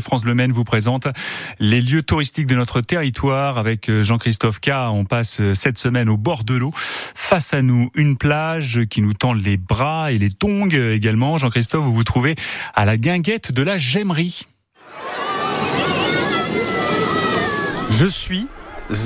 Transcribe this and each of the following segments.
France Bleu Maine vous présente les lieux touristiques de notre territoire avec euh, Jean-Christophe K. On passe euh, cette semaine au bord de l'eau. Face à nous, une plage qui nous tend les bras et les tongs également. Jean-Christophe, vous vous trouvez à la guinguette de la Gemmerie. Je suis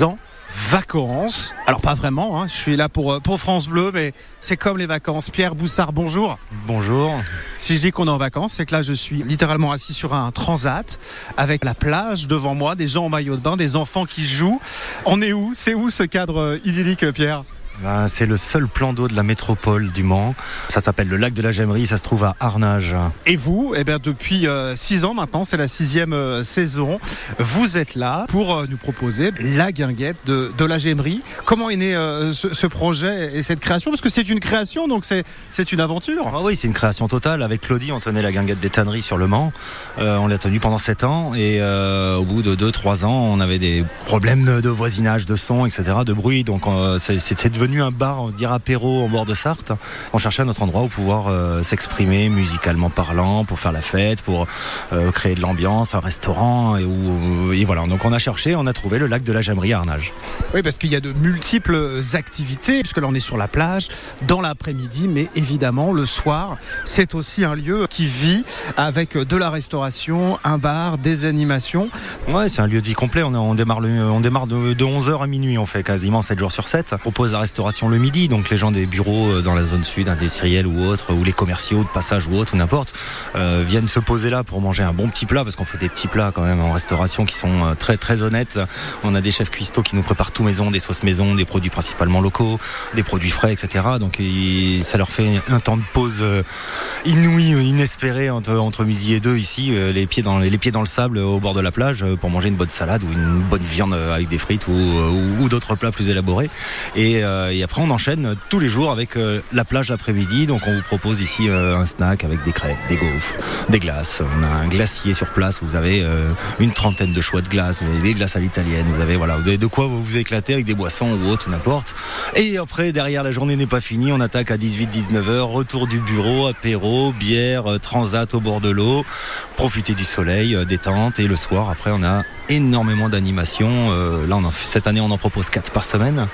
en vacances. Alors pas vraiment, hein. je suis là pour, euh, pour France Bleu, mais c'est comme les vacances. Pierre Boussard, bonjour. Bonjour. Si je dis qu'on est en vacances, c'est que là je suis littéralement assis sur un transat avec la plage devant moi, des gens en maillot de bain, des enfants qui jouent. On est où? C'est où ce cadre euh, idyllique, Pierre? Ben, c'est le seul plan d'eau de la métropole du Mans. Ça s'appelle le lac de la Gemmerie, ça se trouve à Arnage. Et vous, eh bien, depuis euh, six ans maintenant, c'est la sixième euh, saison, vous êtes là pour euh, nous proposer la guinguette de, de la Gemmerie. Comment est né ce, ce, projet et cette création? Parce que c'est une création, donc c'est une aventure. Ah oui, c'est une création totale. Avec Claudie, on tenait la guinguette des tanneries sur le Mans. on l'a tenue pendant sept ans et au bout de deux, trois ans, on avait des problèmes de voisinage, de son, etc., de bruit. Donc c'est devenu devenu un bar, on dirait apéro en bord de Sarthe. On cherchait un autre endroit où pouvoir euh, s'exprimer musicalement parlant, pour faire la fête, pour euh, créer de l'ambiance, un restaurant. Et, où, et voilà, donc on a cherché, on a trouvé le lac de la Gemmerie à Arnage. Oui, parce qu'il y a de multiples activités, puisque là on est sur la plage, dans l'après-midi, mais évidemment le soir, c'est aussi un lieu qui vit avec de la restauration, un bar, des animations. Ouais, c'est un lieu de vie complet. On, on démarre, le, on démarre de, de 11h à minuit, on fait quasiment 7 jours sur 7. On propose la restauration restauration le midi, donc les gens des bureaux euh, dans la zone sud, industrielle ou autre, ou les commerciaux de passage ou autre, ou n'importe, euh, viennent se poser là pour manger un bon petit plat, parce qu'on fait des petits plats quand même en restauration qui sont euh, très très honnêtes. On a des chefs cuistots qui nous préparent tout maison, des sauces maison, des produits principalement locaux, des produits frais, etc. Donc ça leur fait un temps de pause inouï, inespéré entre, midi et deux ici, les pieds dans les pieds dans le sable au bord de la plage pour manger une bonne salade ou une bonne viande avec des frites ou, d'autres plats plus élaborés. Et et après on enchaîne tous les jours avec euh, la plage l'après-midi. Donc on vous propose ici euh, un snack avec des crêpes, des gaufres, des glaces. On a un glacier sur place. Vous avez une trentaine de choix de glaces. Vous avez des glaces à l'italienne. Vous avez voilà, vous avez de quoi vous vous éclater avec des boissons ou autre, n'importe. Et après derrière la journée n'est pas finie. On attaque à 18-19 h Retour du bureau, apéro, bière, transat au bord de l'eau. Profiter du soleil, détente. Et le soir après on a énormément d'animations. là cette année on en propose 4 par semaine.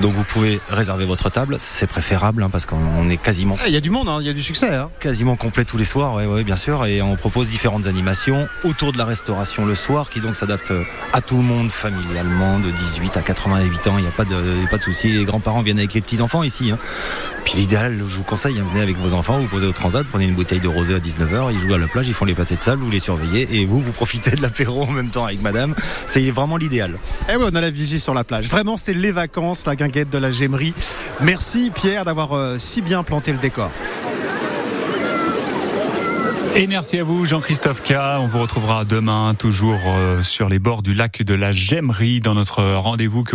Donc vous pouvez réserver votre table, c'est préférable hein, parce qu'on est quasiment. Ah, il y a du monde, hein, il y a du succès. Hein. Quasiment complet tous les soirs, oui, bien sûr. Et on propose différentes animations autour de la restauration le soir qui donc s'adapte à tout le monde familialement de 18 à 88 ans. Il n'y a pas de, pas de souci. Les grands-parents viennent avec les petits-enfants ici. Puis l'idéal, je vous conseille, venez avec vos enfants, vous posez au transat, prenez une bouteille de rosé à 19h, ils jouent à la plage, ils font les pâtés de sable, vous les surveillez et vous, vous profitez de l'apéro en même temps avec madame. C'est vraiment l'idéal. Et eh oui, on a la vigie sur la plage. Vraiment, c'est les vacances, la guinguette de la Gémerie. Merci Pierre d'avoir euh, si bien planté le décor. Et merci à vous Jean-Christophe K. On vous retrouvera demain toujours euh, sur les bords du lac de la Gemmerie dans notre rendez-vous